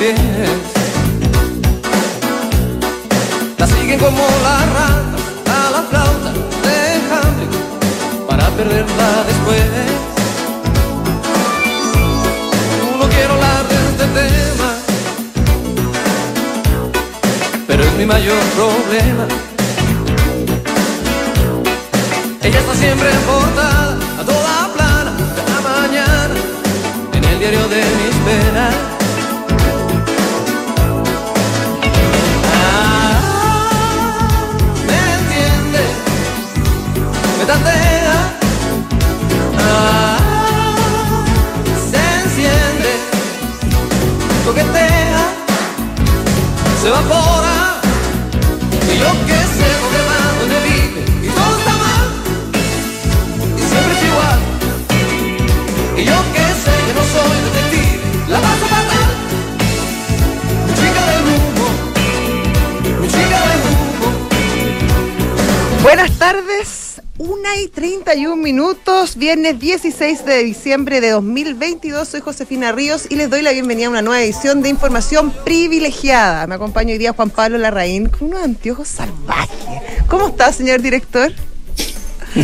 La siguen como la rata a la flauta de para perderla después. No quiero hablar de este tema, pero es mi mayor problema. Ella está siempre en portada, viernes 16 de diciembre de 2022. Soy Josefina Ríos y les doy la bienvenida a una nueva edición de Información Privilegiada. Me acompaña hoy día Juan Pablo Larraín con unos anteojos salvajes. ¿Cómo está, señor director?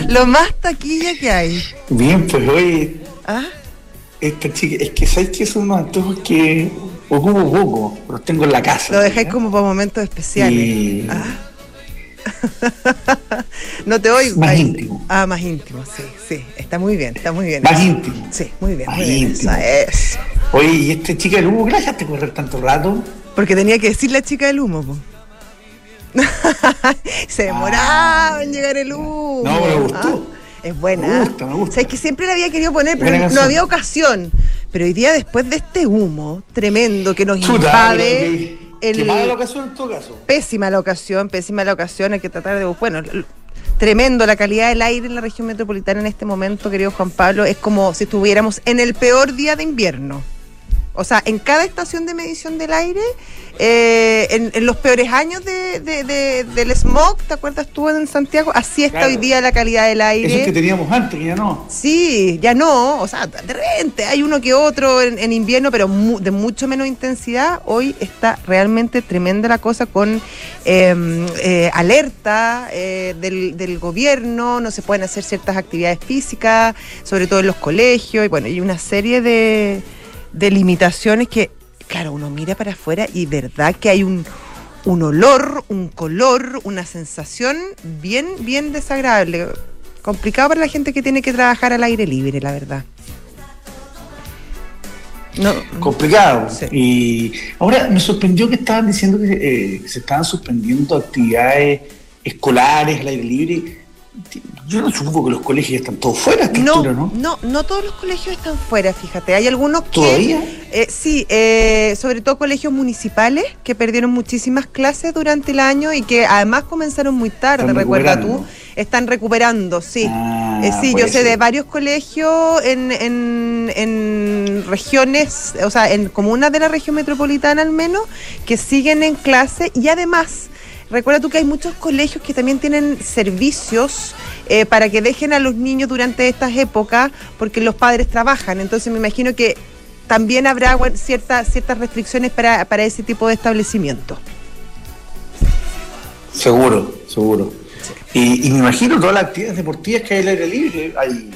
Lo más taquilla que hay. Bien, pues hoy ¿Ah? esta chica, es que sabes que son unos antojos que ocupo poco, los tengo en la casa. Lo dejáis como para momentos especiales. Y- Ah. no te oigo. Más Ahí. íntimo. Ah, más íntimo, sí, sí. Está muy bien, está muy bien. Más íntimo. Sí, muy bien. Más muy bien, íntimo. Oye, y esta chica del humo, ¿qué la dejaste correr tanto rato? Porque tenía que decir la chica del humo, po. Se demoraba en llegar el humo. No, me gustó. Ah, es buena. Me gusta, me gusta. O sea, es que siempre la había querido poner, pero Buena no canción. había ocasión. Pero hoy día, después de este humo tremendo que nos Chuta, invade, el- que mala la ocasión en todo caso. pésima la ocasión, pésima la ocasión, hay que tratar de, bueno, tremendo la calidad del aire en la región metropolitana en este momento, querido Juan Pablo, es como si estuviéramos en el peor día de invierno. O sea, en cada estación de medición del aire, eh, en, en los peores años de, de- de- del smog, ¿te acuerdas tú en Santiago? Así está Claro. hoy día la calidad del aire. Esos que teníamos antes, ya no. Sí, ya no, o sea, de repente hay uno que otro en, en invierno, pero mu- de mucho menos intensidad. Hoy está realmente tremenda la cosa con eh, eh, alerta eh, del, del gobierno, no se pueden hacer ciertas actividades físicas, sobre todo en los colegios, y bueno, hay una serie de, de limitaciones que, claro, uno mira para afuera y verdad que hay un, un olor, un color, una sensación bien, bien desagradable. Complicado para la gente que tiene que trabajar al aire libre, la verdad. No, Complicado. Sí. Y ahora me sorprendió que estaban diciendo que eh, se estaban suspendiendo actividades escolares al aire libre. Yo no supongo que los colegios están todos fuera no, altura, ¿no? no, no todos los colegios están fuera, fíjate. Hay algunos que. ¿Todavía? Eh, sí, eh, sobre todo colegios municipales que perdieron muchísimas clases durante el año y que además comenzaron muy tarde, recuerda tú. Están recuperando, sí. Ah, Eh, sí, yo sé de varios colegios en, en, en regiones, o sea, en comunas de la región metropolitana al menos, que siguen en clase y además, recuerda tú que hay muchos colegios que también tienen servicios eh, para que dejen a los niños durante estas épocas porque los padres trabajan. Entonces me imagino que también habrá ciertas ciertas restricciones para, para ese tipo de establecimientos. Seguro, seguro. Y, y me imagino todas las actividades deportivas que hay al aire libre. Hay,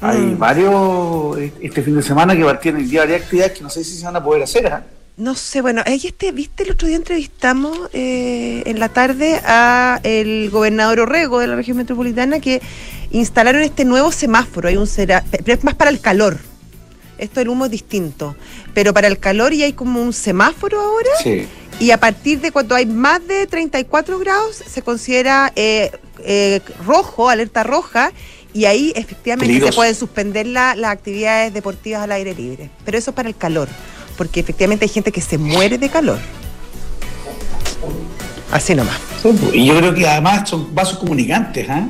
hay Mm. varios este fin de semana que partieron el día varias actividades que no sé si se van a poder hacer. ¿ah? No sé, bueno, ahí este, viste, el otro día entrevistamos eh, en la tarde a el gobernador Orrego de la región metropolitana que instalaron este nuevo semáforo, hay un pero es más para el calor. Esto del humo es distinto, pero para el calor y hay como un semáforo ahora Sí. y a partir de cuando hay más de 34 grados se considera eh, eh, rojo, alerta roja, y ahí efectivamente se pueden suspender la- las actividades deportivas al aire libre. Pero eso es para el calor, porque efectivamente hay gente que se muere de calor. Así nomás. Y yo creo que además son vasos comunicantes, ¿ah?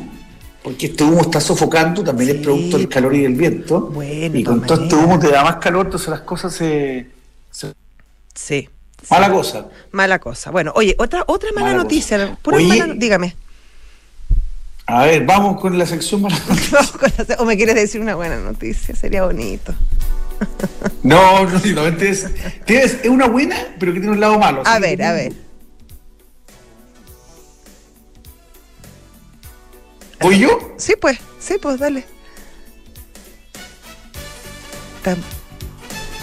Porque este humo está sofocando, también Sí. es producto del calor y del viento. Bueno, y con todo este humo te da más calor, entonces las cosas se. se- Sí. Mala cosa. Mala cosa. Bueno, oye, otra otra mala, Mala noticia. pura Oye. mala- dígame. A ver, vamos con la sección mala o me quieres decir una buena noticia, sería bonito. No, no, no, tienes, es una buena, pero que tiene un lado malo. A ver, a ver. ¿Voy yo? Sí, pues, sí, pues, dale. Tam-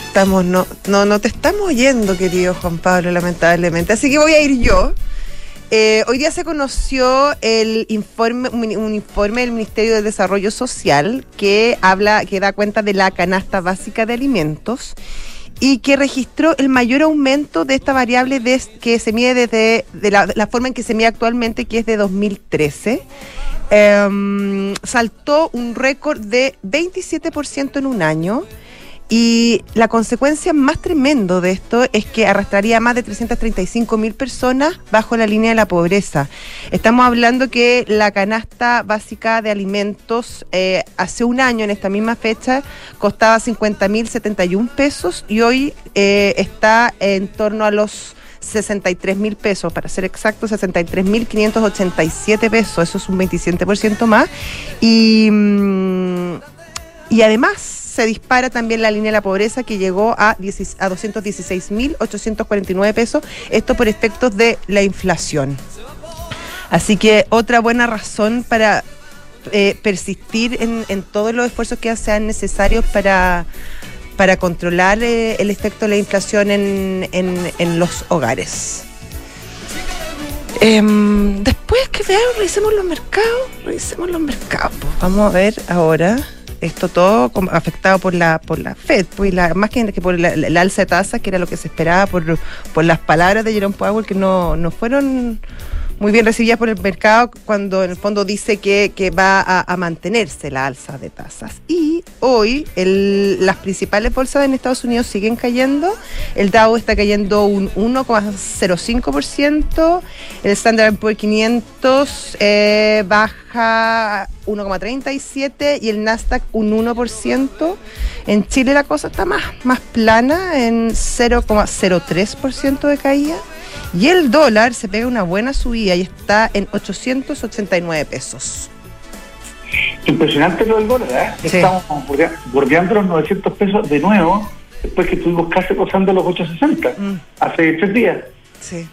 Estamos, no, no, no te estamos oyendo, querido Juan Pablo, lamentablemente. Así que voy a ir yo. Eh, hoy día se conoció el informe, un, informe del Ministerio de Desarrollo Social que habla, que da cuenta de la canasta básica de alimentos y que registró el mayor aumento de esta variable que se mide desde de la, la forma en que se mide actualmente, que es de 2013. Em, saltó un récord de 27% en un año. Y la consecuencia más tremendo de esto es que arrastraría a más de 335 mil personas bajo la línea de la pobreza. Estamos hablando que la canasta básica de alimentos eh, hace un año, en esta misma fecha, costaba 50 mil 71 pesos y hoy eh, está en torno a los 63 mil pesos, para ser exacto, 63 mil 587 pesos, eso es un 27% más. Y. mm, y además se dispara también la línea de la pobreza que llegó a, 10 a 216.849 pesos, esto por efectos de la inflación. Así que otra buena razón para eh, persistir en, en todos los esfuerzos que sean necesarios para, para controlar eh, el efecto de la inflación en, en- en los hogares. Em, después que veamos, revisemos los mercados, revisemos los mercados. pues. Vamos a ver ahora esto todo afectado por la por la Fed, pues la, más que, que por la- la- alza de tasas, que era lo que se esperaba por, por las palabras de Jerome Powell, que no, no fueron muy bien recibidas por el mercado cuando en el fondo dice que, que va a, a mantenerse la alza de tasas. Y hoy el- las principales bolsas en Estados Unidos siguen cayendo. El Dow está cayendo un 1,05%. El Standard Poor's 500 eh, baja 1,37% y el Nasdaq un 1%. En Chile la cosa está más, más plana, en 0,03% de caída. Y el dólar se pega una buena subida y está en 889 pesos. Impresionante lo del dólar, ¿eh? Sí. Estamos bordea- bordeando los 900 pesos de nuevo, después que estuvimos casi rozando los 860, Mm. hace tres días. Sí.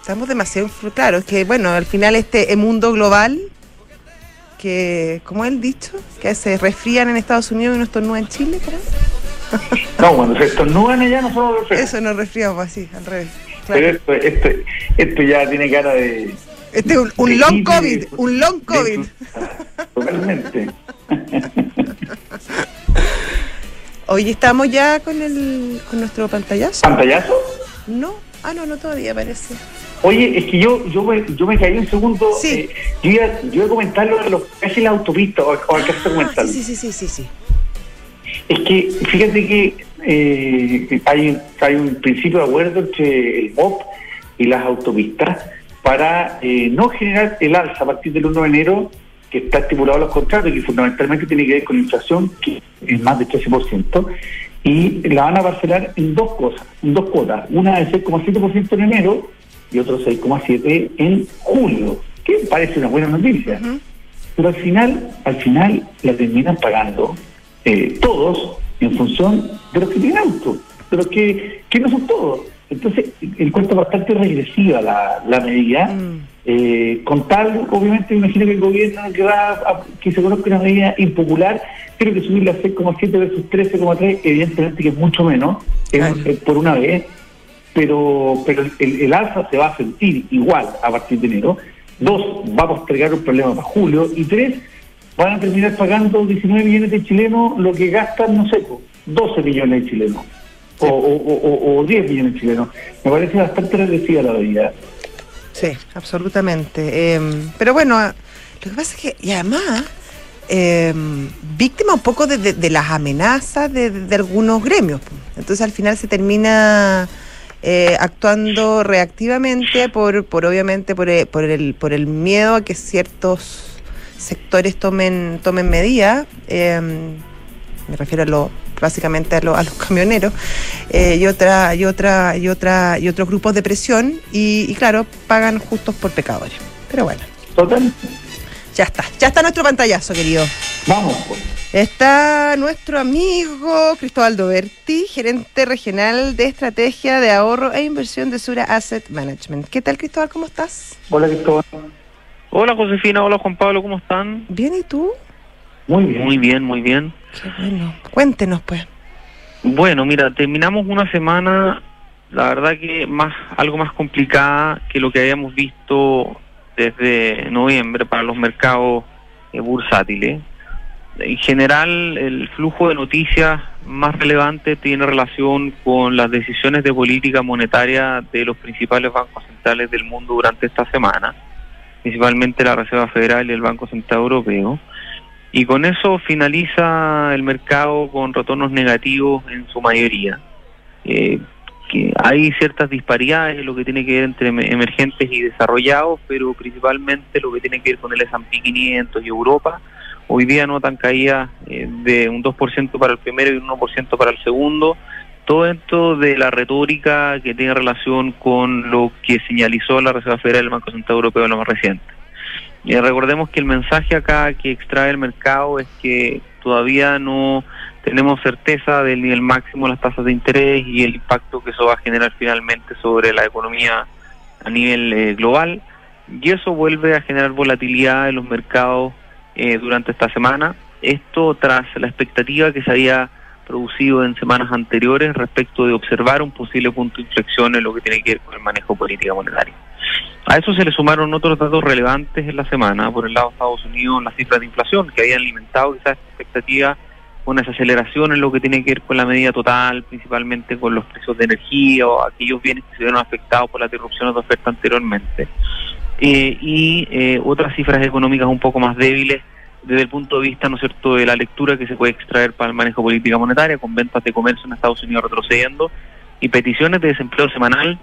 Estamos demasiado claro, es que bueno, al final este eh, mundo global que, como el dicho, que se resfrían en Estados Unidos y no estornudan en Chile, creo. No, cuando se estornudan allá no somos refrescos. Eso nos resfriamos así, al revés. Pero esto, esto, esto ya tiene cara de... Este es un, un de long COVID, de- un long de- COVID. Totalmente. Hoy estamos ya con el con nuestro pantallazo. ¿Pantallazo? No, ah no, no todavía parece. Oye, es que yo yo me, yo me caí un segundo. Sí. eh, yo, iba, yo iba a comentar lo de los casi la autopista o, o alcanzar a Ah, comentarlo. sí, sí, sí, sí, sí. Es que fíjate que eh, hay, hay un principio de acuerdo entre el MOP y las autopistas para eh, no generar el alza a partir del 1 de enero que está estipulado en los contratos y que fundamentalmente tiene que ver con la inflación, que es más del 13%, y la van a parcelar en dos cosas, en dos cuotas, una de 6,7% en enero y otro 6,7% en julio, que parece una buena noticia. Pero al final, al final la terminan pagando eh, todos en función de los que tienen auto, de los que, que no son todos. Entonces, encuentro bastante regresiva la, la medida. Mm. eh, con tal, obviamente, me imagino que el gobierno que va a, que se conozca una medida impopular, creo que subirla a 6,7 versus 13,3, evidentemente que es mucho menos, es- Claro. es por una vez, pero pero el, el alza se va a sentir igual a partir de enero. Dos, va a postergar un problema para julio. Y tres, van a terminar pagando 19 millones de chilenos lo que gastan, no sé, 12 millones de chilenos. O, o, o- o 10 millones de chilenos. Me parece bastante regresiva la medida. Sí, absolutamente. Eh, pero bueno, lo que pasa es que, y además, eh, víctima un poco de, de- de las amenazas de, de algunos gremios. Entonces al final se termina eh, actuando reactivamente por, por obviamente, por, eh, por, el, por el miedo a que ciertos sectores tomen, tomen medidas. eh, me refiero a lo, básicamente a, lo- a los camioneros eh, y otra y otra y otra y otros grupos de presión y, y claro pagan justos por pecadores pero bueno Total. Ya está, ya está nuestro pantallazo, querido. Vamos, pues. Está nuestro amigo Cristóbal Doberti, gerente regional de estrategia de ahorro e inversión de Sura Asset Management. ¿Qué tal, Cristóbal? ¿Cómo estás? Hola, Cristóbal. Hola Josefina, hola Juan Pablo, ¿cómo están? Bien, ¿y tú? Muy bien. Muy bien, muy bien. Qué bueno. Cuéntenos, pues. Bueno, mira, terminamos una semana, la verdad que más algo más complicada que lo que habíamos visto desde noviembre para los mercados eh, bursátiles. En general, el flujo de noticias más relevante tiene relación con las decisiones de política monetaria de los principales bancos centrales del mundo durante esta semana, principalmente la Reserva Federal y el Banco Central Europeo. Y con eso finaliza el mercado con retornos negativos en su mayoría. Eh, que hay ciertas disparidades en lo que tiene que ver entre emergentes y desarrollados, pero principalmente lo que tiene que ver con el S&P 500 y Europa Hoy día notan caídas eh, de un 2% para el primero y un 1% para el segundo. Todo esto de la retórica que tiene relación con lo que señalizó la Reserva Federal del Banco Central Europeo en lo más reciente. Y recordemos que el mensaje acá que extrae el mercado es que todavía no tenemos certeza del nivel máximo de las tasas de interés y el impacto que eso va a generar finalmente sobre la economía a nivel eh, global. Y eso vuelve a generar volatilidad en los mercados eh, durante esta semana. Esto tras la expectativa que se había producido en semanas anteriores respecto de observar un posible punto de inflexión en lo que tiene que ver con el manejo política monetaria. A eso se le sumaron otros datos relevantes en la semana, por el lado de Estados Unidos, las cifras de inflación, que habían alimentado quizás expectativa con esa aceleración en lo que tiene que ver con la medida total, principalmente con los precios de energía o aquellos bienes que se vieron afectados por las interrupciones de oferta anteriormente. Eh, y eh, otras cifras económicas un poco más débiles desde el punto de vista, ¿no es cierto?, de la lectura que se puede extraer para el manejo política monetaria, con ventas de comercio en Estados Unidos retrocediendo y peticiones de desempleo semanal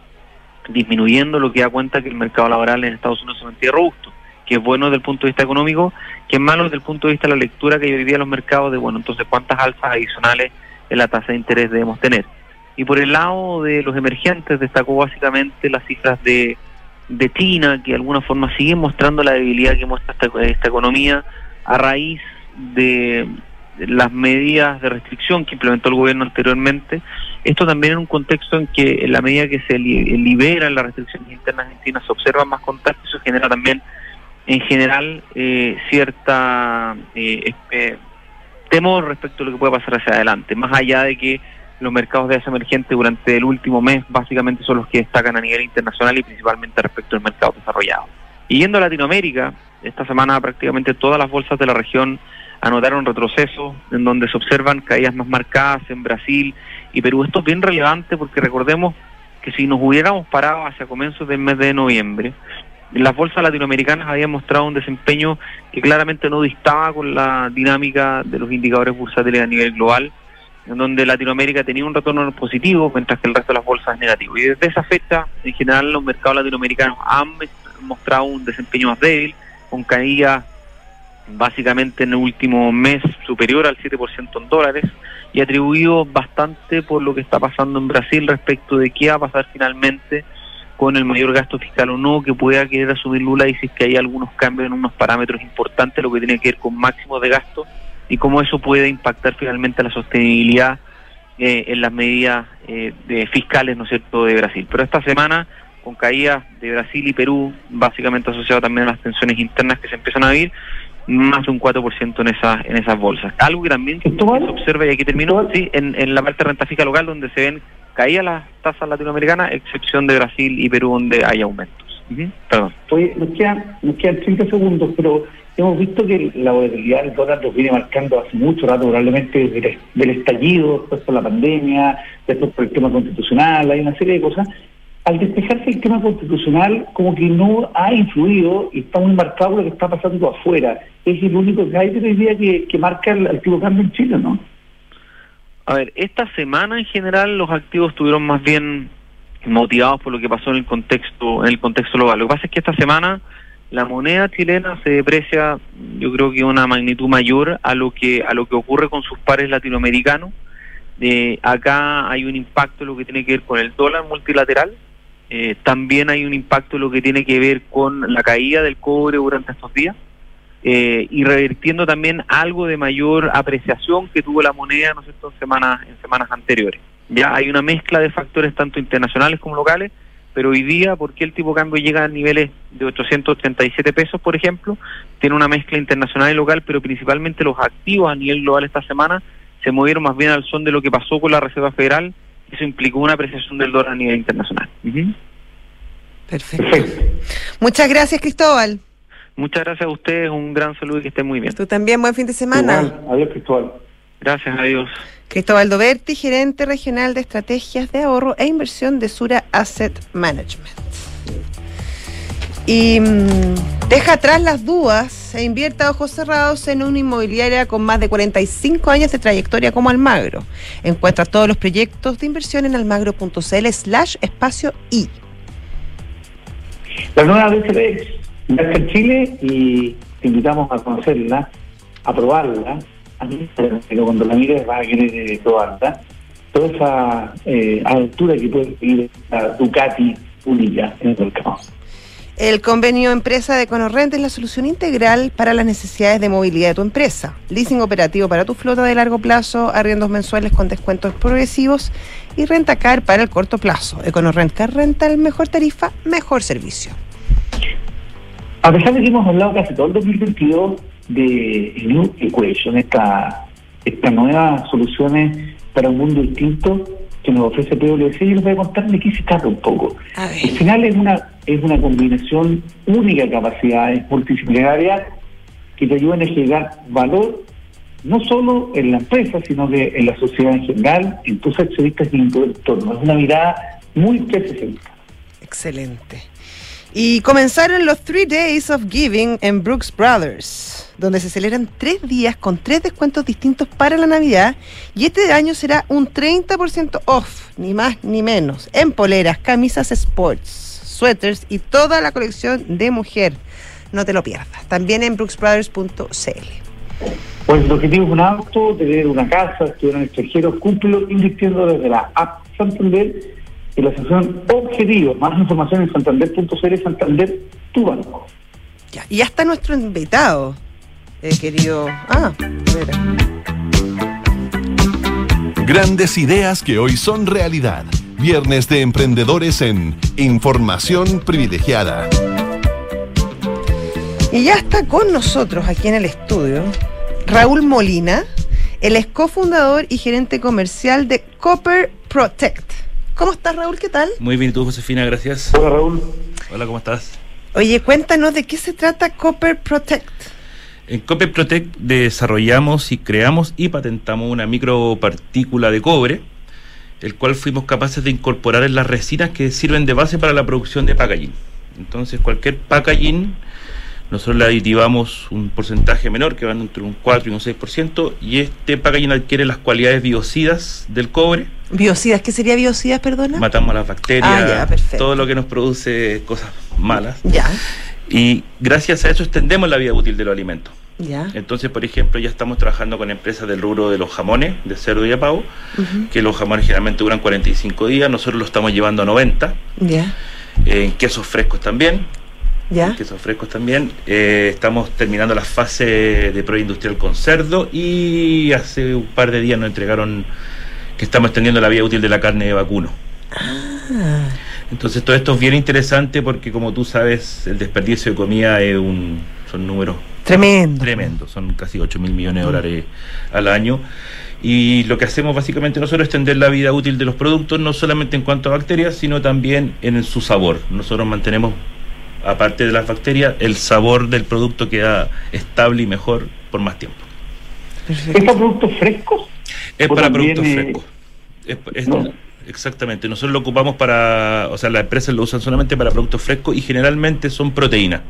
disminuyendo, lo que da cuenta que el mercado laboral en Estados Unidos se mantiene robusto, que es bueno desde el punto de vista económico, que es malo desde el punto de vista de la lectura que hoy día los mercados de, bueno, entonces cuántas alzas adicionales en la tasa de interés debemos tener. Y por el lado de los emergentes destacó básicamente las cifras de de China, que de alguna forma siguen mostrando la debilidad que muestra esta, economía a raíz de las medidas de restricción que implementó el gobierno anteriormente. Esto también en un contexto en que en la medida que se liberan las restricciones internas en China se observan más contactos, eso genera también en general eh, cierta eh, temor respecto a lo que puede pasar hacia adelante, más allá de que los mercados de ese emergente durante el último mes básicamente son los que destacan a nivel internacional y principalmente respecto al mercado desarrollado. Y yendo a Latinoamérica, esta semana prácticamente todas las bolsas de la región anotaron retroceso, en donde se observan caídas más marcadas en Brasil y Perú. Esto es bien relevante porque recordemos que si nos hubiéramos parado hacia comienzos del mes de noviembre, las bolsas latinoamericanas habían mostrado un desempeño que claramente no distaba con la dinámica de los indicadores bursátiles a nivel global en donde Latinoamérica tenía un retorno positivo, mientras que el resto de las bolsas es negativo. Y desde esa fecha, en general, los mercados latinoamericanos han mostrado un desempeño más débil, con caída básicamente en el último mes superior al 7% en dólares, y atribuido bastante por lo que está pasando en Brasil respecto de qué va a pasar finalmente con el mayor gasto fiscal o no que pueda querer asumir Lula y si es que hay algunos cambios en unos parámetros importantes, lo que tiene que ver con máximos de gasto y cómo eso puede impactar finalmente la sostenibilidad eh, en las medidas eh, de fiscales, ¿no es cierto?, de Brasil. Pero esta semana, con caídas de Brasil y Perú, básicamente asociado también a las tensiones internas que se empiezan a vivir, más de un 4% en esas en esas bolsas. Algo que también se observa, y aquí termino, sí, en, en la parte de renta fija local, donde se ven caídas las tasas latinoamericanas, excepción de Brasil y Perú, donde hay aumentos. Perdón. Oye, nos quedan, nos quedan 30 segundos, pero hemos visto que la volatilidad del dólar los viene marcando hace mucho rato, probablemente desde del estallido, después por la pandemia, después por el tema constitucional, hay una serie de cosas. Al despejarse el tema constitucional, como que no ha influido y está muy marcado lo que está pasando afuera. Es el único que hay hoy día que, marca el activo cambio en Chile, ¿no? A ver, esta semana en general los activos estuvieron más bien motivados por lo que pasó en el contexto en el contexto global. Lo que pasa es que esta semana la moneda chilena se deprecia, yo creo que una magnitud mayor a lo que a lo que ocurre con sus pares latinoamericanos. Eh, acá hay un impacto en lo que tiene que ver con el dólar multilateral. Eh, también hay un impacto en lo que tiene que ver con la caída del cobre durante estos días. eh, y revirtiendo también algo de mayor apreciación que tuvo la moneda, en semanas, en semanas anteriores. Ya hay una mezcla de factores tanto internacionales como locales, pero hoy día, ¿por qué el tipo de cambio llega a niveles de 837 pesos, por ejemplo? Tiene una mezcla internacional y local, pero principalmente los activos a nivel global esta semana se movieron más bien al son de lo que pasó con la Reserva Federal, eso implicó una apreciación del dólar a nivel internacional. Perfecto. Muchas gracias, Cristóbal. Muchas gracias a ustedes, un gran saludo y que estén muy bien. Tú también, buen fin de semana. Igual. Adiós, Cristóbal. Gracias, adiós. Cristóbal Doberti, gerente regional de estrategias de ahorro e inversión de Sura Asset Management. Y mm, deja atrás las dudas e invierta ojos cerrados en una inmobiliaria con más de 45 años de trayectoria como Almagro. Encuentra todos los proyectos de inversión en almagro.cl slash espacio I. La nueva BCP ya está en Chile y te invitamos a conocerla, a probarla. A mí, pero cuando la mires vas a querer eh, probarla. Toda esa eh, aventura que puede vivir la Ducati única en el mercado. El convenio empresa de Conorrent es la solución integral para las necesidades de movilidad de tu empresa. Leasing operativo para tu flota de largo plazo, arriendos mensuales con descuentos progresivos y renta car para el corto plazo. Econorrent Car Rental, mejor tarifa, mejor servicio. A pesar de que hemos hablado casi todo el 2022 de New Equation, esta, estas nuevas soluciones para un mundo distinto que nos ofrece PwC, yo les voy a contar de qué se trata un poco. Al final es una, es una combinación única de capacidades multidisciplinarias que te ayudan a generar valor no solo en la empresa, sino que en la sociedad en general, en tus accionistas y en tu entorno. Es una mirada muy 360. Excelente. Y comenzaron los Three Days of Giving en Brooks Brothers, donde se celebran tres días con tres descuentos distintos para la Navidad. Y este año será un 30% off, ni más ni menos, en poleras, camisas sports, suéteres y toda la colección de mujer. No te lo pierdas. También en brooksbrothers.cl. Pues el objetivo es un auto, tener una casa, estudiar en el extranjero, cúmplelo invirtiendo desde la app Santander y la sección Objetivo. Más información en santander.cl, Santander, tu banco. Ya, y ya está nuestro invitado, eh, querido. Ah, espera. Grandes ideas que hoy son realidad. Viernes de emprendedores en Información Privilegiada. Y ya está con nosotros aquí en el estudio Raúl Molina, el es cofundador y gerente comercial de Copper Protect. ¿Cómo estás, Raúl? ¿Qué tal? Muy bien, ¿y tú, Josefina? Gracias. Hola Raúl. Hola, ¿cómo estás? Oye, cuéntanos de qué se trata Copper Protect. En Copy Protect desarrollamos y creamos y patentamos una micropartícula de cobre, el cual fuimos capaces de incorporar en las resinas que sirven de base para la producción de packaging. Entonces, cualquier packaging, nosotros le aditivamos un porcentaje menor, que van entre un 4 y un 6%, y este packaging adquiere las cualidades biocidas del cobre. Biocidas, ¿qué sería biocidas, perdona? Matamos las bacterias, Ah, ya, todo lo que nos produce cosas malas. Ya, Y gracias a eso extendemos la vida útil de los alimentos. ya. Entonces, por ejemplo, ya estamos trabajando con empresas del rubro de los jamones, de cerdo y de pavo, que los jamones generalmente duran 45 días, nosotros lo estamos llevando a 90, Ya, en quesos frescos también, ya. en quesos frescos también, Eh, estamos terminando la fase de prueba industrial con cerdo y hace un par de días nos entregaron que estamos extendiendo la vida útil de la carne de vacuno. Ah, Entonces todo esto es bien interesante porque como tú sabes, el desperdicio de comida es un, son números tremendo. tremendo, son casi 8 mil millones de dólares al año. Y lo que hacemos básicamente nosotros es extender la vida útil de los productos, no solamente en cuanto a bacterias, sino también en su sabor. Nosotros mantenemos, aparte de las bacterias, el sabor del producto queda estable y mejor por más tiempo. Perfecto. ¿Estos productos frescos? Es para productos eh, frescos. Es- es- no. Exactamente, nosotros lo ocupamos para, o sea, las empresas lo usan solamente para productos frescos y generalmente son proteínas.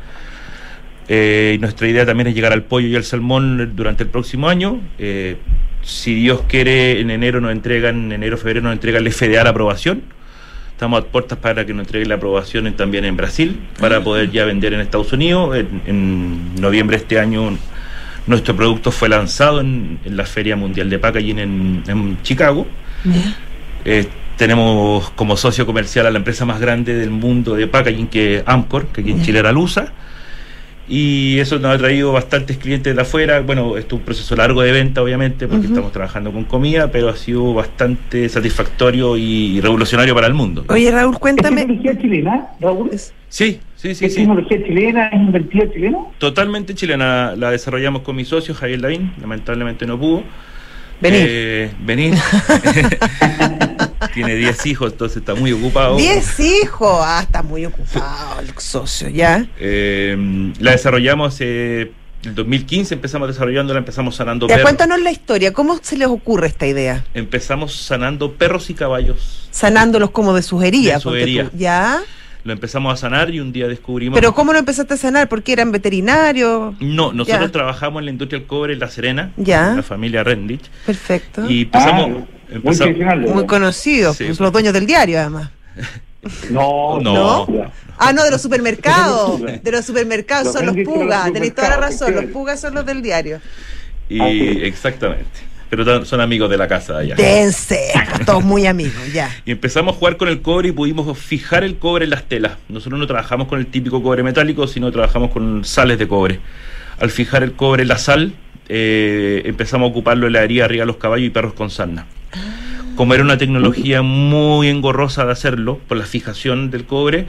Eh, nuestra idea también es llegar al pollo y al salmón durante el próximo año. Eh, si Dios quiere, en enero nos entregan, en enero, febrero nos entregan el FDA la aprobación. Estamos a puertas para que nos entreguen la aprobación en- también en Brasil, para poder ya vender en Estados Unidos. En, en noviembre de este año nuestro producto fue lanzado en, en la Feria Mundial de Packaging en, Chicago. Eh, tenemos como socio comercial a la empresa más grande del mundo de packaging, que es Amcor, que aquí en. Chile era Lusa. Y eso nos ha traído bastantes clientes de afuera. Bueno, esto es un proceso largo de venta, obviamente, porque Ujú. estamos trabajando con comida, pero ha sido bastante satisfactorio y revolucionario para el mundo. Oye, Raúl, ¿Es cuéntame. tecnología chilena, Raúl? Es- Sí, sí, sí, ¿Es sí. tecnología chilena? ¿Es invertida chilena? Totalmente chilena. La desarrollamos con mi socio, Javier Lavín. Lamentablemente no pudo. Venir. Eh, venir. Tiene 10 hijos, entonces está muy ocupado. Diez hijos. Ah, está muy ocupado el socio, ¿ya? Eh, la desarrollamos eh, el 2015, empezamos desarrollándola, empezamos sanando perros. cuéntanos la historia. ¿Cómo se les ocurre esta idea? Empezamos sanando perros y caballos. Sanándolos como de sus heridas. De su ponte herida. tú. ¿Ya? Lo empezamos a sanar y un día descubrimos... Pero ¿cómo lo empezaste a sanar? ¿Porque eran veterinarios? No, nosotros Ya. trabajamos en la industria del cobre en La Serena, Ya. en la familia Rendich, Perfecto. y empezamos... Ah, empezamos- tradicional. Muy conocidos, Sí. pues, los dueños del diario, además. No, No. Ah, no, de los supermercados. De los supermercados Los son los pugas. Tenéis toda la razón. Los pugas son los del diario. y Ah, exactamente. Pero son amigos de la casa allá. Dense, todos muy amigos, ya. Y empezamos a jugar con el cobre y pudimos fijar el cobre en las telas. Nosotros no trabajamos con el típico cobre metálico, sino trabajamos con sales de cobre. Al fijar el cobre en la sal, eh, empezamos a ocuparlo en la herida arriba de los caballos y perros con sarna. Como era una tecnología muy engorrosa de hacerlo, por la fijación del cobre,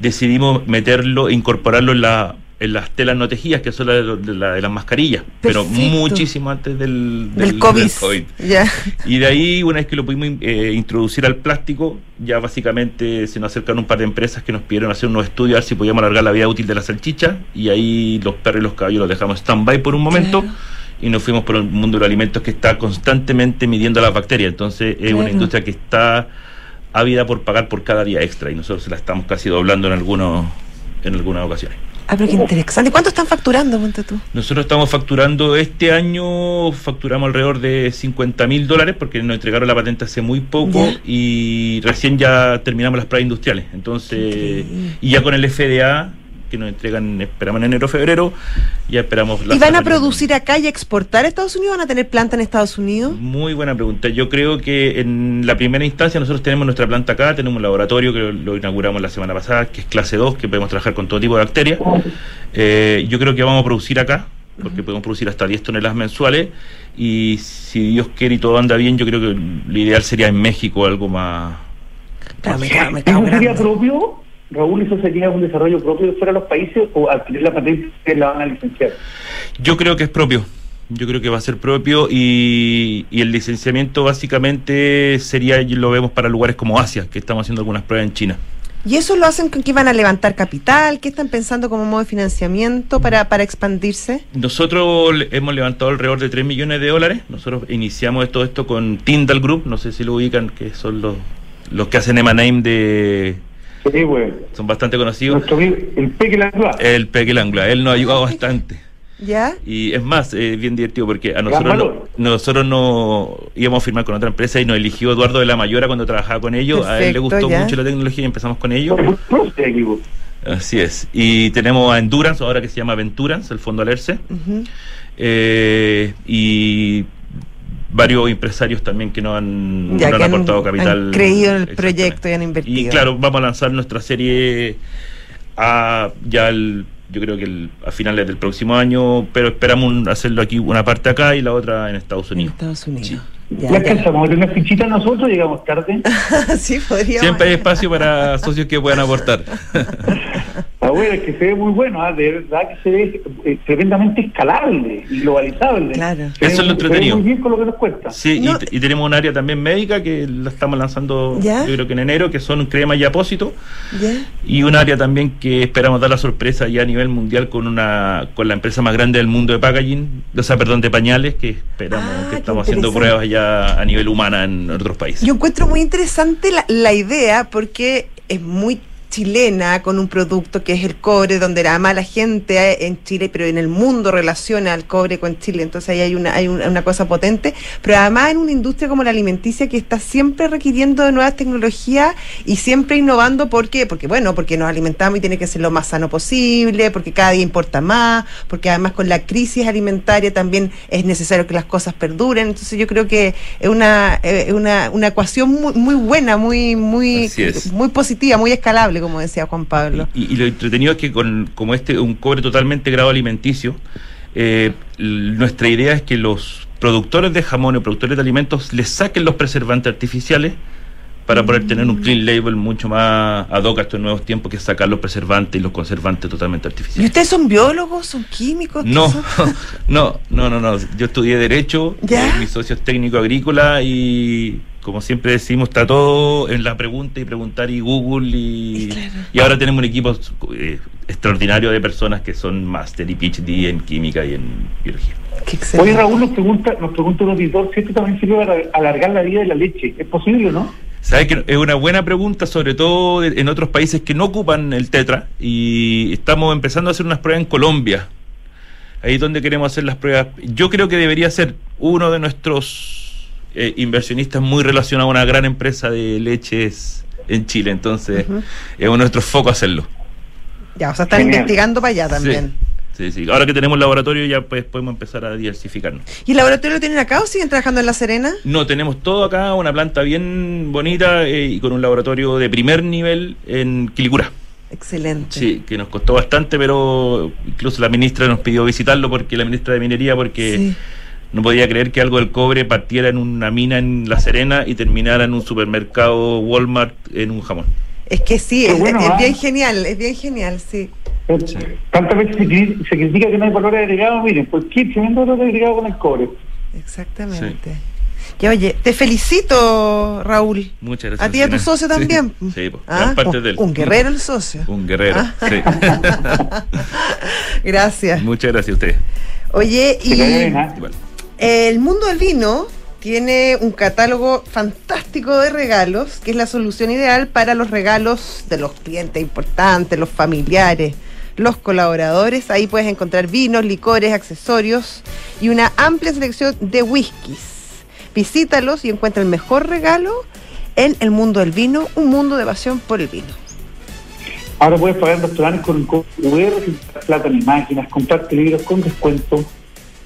decidimos meterlo, incorporarlo en, la, en las telas no tejidas, que son las de, de la- de las mascarillas, pero Perfecto. muchísimo antes del, Del, COVID. del COVID. Ya. Y de ahí, una vez que lo pudimos eh, introducir al plástico, ya básicamente se nos acercaron un par de empresas que nos pidieron hacer unos estudios a ver si podíamos alargar la vida útil de la salchicha. Y ahí los perros y los caballos los dejamos stand-by por un momento. Claro. Y nos fuimos por el mundo de los alimentos que está constantemente midiendo las bacterias. Entonces, es una industria que está ávida por pagar por cada día extra. Y nosotros la estamos casi doblando en, algunos, en algunas ocasiones. Ah, pero qué interesante. ¿Cuánto están facturando, ponte tú? Nosotros estamos facturando este año, facturamos alrededor de 50 mil dólares porque nos entregaron la patente hace muy poco y recién ya terminamos las pruebas industriales. Entonces, y ya con el FDA que nos entregan, esperamos en enero febrero, ya esperamos. ¿Y las van a producir acá y exportar a Estados Unidos? ¿Van a tener planta en Estados Unidos? Muy buena pregunta. Yo creo que en la primera instancia nosotros tenemos nuestra planta acá, tenemos un laboratorio que lo, inauguramos la semana pasada, que es clase 2, que podemos trabajar con todo tipo de bacterias. Eh, yo creo que vamos a producir acá, porque podemos producir hasta 10 toneladas mensuales. Y si Dios quiere y todo anda bien, yo creo que lo ideal sería en México algo más. Claro, me cago- me cago ¿Eso sería propio? Raúl, ¿eso sería un desarrollo propio de fuera de los países o adquirir la patente que la van a licenciar? Yo creo que es propio. Yo creo que va a ser propio y, y el licenciamiento básicamente sería, y lo vemos para lugares como Asia, que estamos haciendo algunas pruebas en China. ¿Y eso lo hacen con que van a levantar capital? ¿Qué están pensando como modo de financiamiento para, para expandirse? Nosotros le- hemos levantado alrededor de 3 millones de dólares. Nosotros iniciamos todo esto con Tyndall Group, no sé si lo ubican, que son los, los que hacen Emaname de... Sí, güey. Son bastante conocidos. Nuestro amigo, el Peque Langlois. El Peque él nos ha ayudado bastante. ¿Ya? Y es más, es bien divertido porque a nosotros, no, nosotros no íbamos a firmar con otra empresa y nos eligió Eduardo de la Mayora cuando trabajaba con ellos. a él le gustó ya. mucho la tecnología y empezamos con ellos. Así es. Y tenemos a Endurance, ahora que se llama Venturance, el fondo Alerce. Eh, y varios empresarios también que nos han, Ya que han han- aportado capital. han creído en el proyecto y han invertido. Y claro, vamos a lanzar nuestra serie a ya el- yo creo que el- a finales del próximo año, pero esperamos un- hacerlo aquí una parte acá y la otra en Estados En Unidos. Estados Unidos. Sí. Ya, ¿Ya alcanzamos una fichita nosotros? Llegamos tarde. sí, podríamos. Siempre hay espacio para socios que puedan aportar. Ah, es que se ve muy bueno, ¿ah? de verdad que se ve eh, tremendamente escalable y globalizable. Claro. Se ve- Eso es lo se ve entretenido. muy bien con lo que nos cuesta. Sí, y No- te- y, tenemos un área también médica que la estamos lanzando ¿Ya? yo creo que en enero, que son cremas y apósitos. ¿Ya? Y un área también que esperamos dar la sorpresa ya a nivel mundial con una con la empresa más grande del mundo de packaging, o sea, perdón, de pañales, que esperamos Ah, que estamos haciendo pruebas ya a nivel humana en otros países. Yo encuentro muy interesante la, la idea porque es muy chilena con un producto que es el cobre, donde además la gente en Chile, pero en el mundo relaciona al cobre con Chile, entonces ahí hay una, hay una, una cosa potente, pero además en una industria como la alimenticia que está siempre requiriendo de nuevas tecnologías y siempre innovando, ¿por qué? Porque bueno, porque nos alimentamos y tiene que ser lo más sano posible, porque cada día importa más, porque además con la crisis alimentaria también es necesario que las cosas perduren, entonces yo creo que es una, eh, una, una ecuación muy, muy buena, muy, muy, muy positiva, muy escalable, como decía Juan Pablo. Y, y lo entretenido es que con como este un cobre totalmente grado alimenticio, eh, nuestra idea es que los productores de jamón o productores de alimentos les saquen los preservantes artificiales para poder tener un clean label mucho más ad hoc a estos nuevos tiempos que sacar los preservantes y los conservantes totalmente ¿Y artificiales. ustedes son biólogos? ¿Son químicos? No, ¿Son- no, no, no, no. Yo estudié Derecho, ¿Ya? eh, mi socio es técnico agrícola y, como siempre decimos, está todo en la pregunta y preguntar y Google. Y, y ahora tenemos un equipo eh, extraordinario de personas que son máster y PhD en química y en biología. Hoy. Raúl nos pregunta, nos pregunta un auditor si esto también sirve para alargar la vida de la leche. ¿Es posible o no? Sabes que es una buena pregunta, sobre todo en otros países que no ocupan el tetra y estamos empezando a hacer unas pruebas en Colombia. Ahí es donde queremos hacer las pruebas. Yo creo que debería ser uno de nuestros eh, inversionistas muy relacionado a una gran empresa de leches en Chile. Entonces, es uno de nuestros focos hacerlo. Ya, o sea, están Genial. investigando para allá también. Sí, sí. Ahora que tenemos laboratorio ya pues podemos empezar a diversificarnos. ¿Y el laboratorio lo tienen acá o siguen trabajando en La Serena? No, tenemos todo acá, una planta bien bonita eh, y con un laboratorio de primer nivel en Quilicura. Excelente. Sí, que nos costó bastante, pero incluso la ministra nos pidió visitarlo porque la ministra de Minería porque Sí. No podía creer que algo del cobre partiera en una mina en La Serena y terminara en un supermercado Walmart en un jamón. Es que sí, es, bueno, es ¿ah? bien genial, es bien genial, sí. Tantas veces se, se critica que no hay valor agregado, miren, pues qué tremendo valor agregado con el cobre. Exactamente. Y oye, te felicito, Raúl. Muchas gracias. A ti y a tu socio Sí, también. Sí, pues, Ah, gran parte un, de él. un guerrero el socio. Un guerrero, Ah. sí. Gracias. Muchas gracias a ustedes. Oye, bien, y. El mundo del vino tiene un catálogo fantástico de regalos, que es la solución ideal para los regalos de los clientes importantes, los familiares, los colaboradores. Ahí puedes encontrar vinos, licores, accesorios y una amplia selección de whiskies. Visítalos y encuentra el mejor regalo en el mundo del vino, un mundo de pasión por el vino. Ahora puedes pagar en restaurantes con un QR, plata en máquinas, comprarte libros con descuento,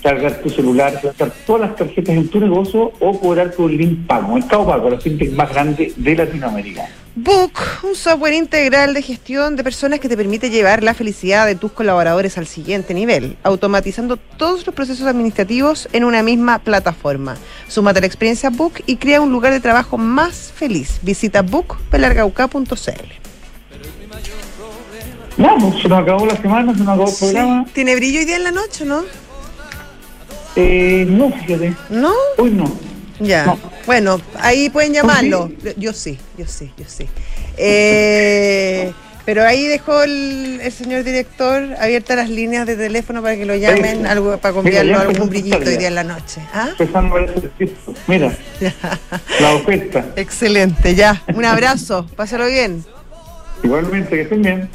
cargar tu celular, gastar todas las tarjetas en tu negocio o cobrar tu link pago. Mercado Pago, la fintech más grande de Latinoamérica. Book, un software integral de gestión de personas que te permite llevar la felicidad de tus colaboradores al siguiente nivel, automatizando todos los procesos administrativos en una misma plataforma. Súmate a la experiencia Book y crea un lugar de trabajo más feliz. Visita bookpelargauca.cl. Vamos, se nos acabó la semana, se nos acabó el programa. Tiene brillo hoy día en la noche, ¿no? Eh, no, fíjate, ¿No? hoy no. Ya. No. Bueno, ahí pueden llamarlo. Yo sí, yo sí, yo sí. Eh, pero ahí dejó el, el señor director abiertas las líneas de teléfono para que lo llamen, Sí. algo para Mira, conviarlo ya algún a brillito hoy día en la noche. ¿Ah? Empezando a. Mira, la oferta. Excelente, ya. Un abrazo, pásalo bien. Igualmente, que estén bien.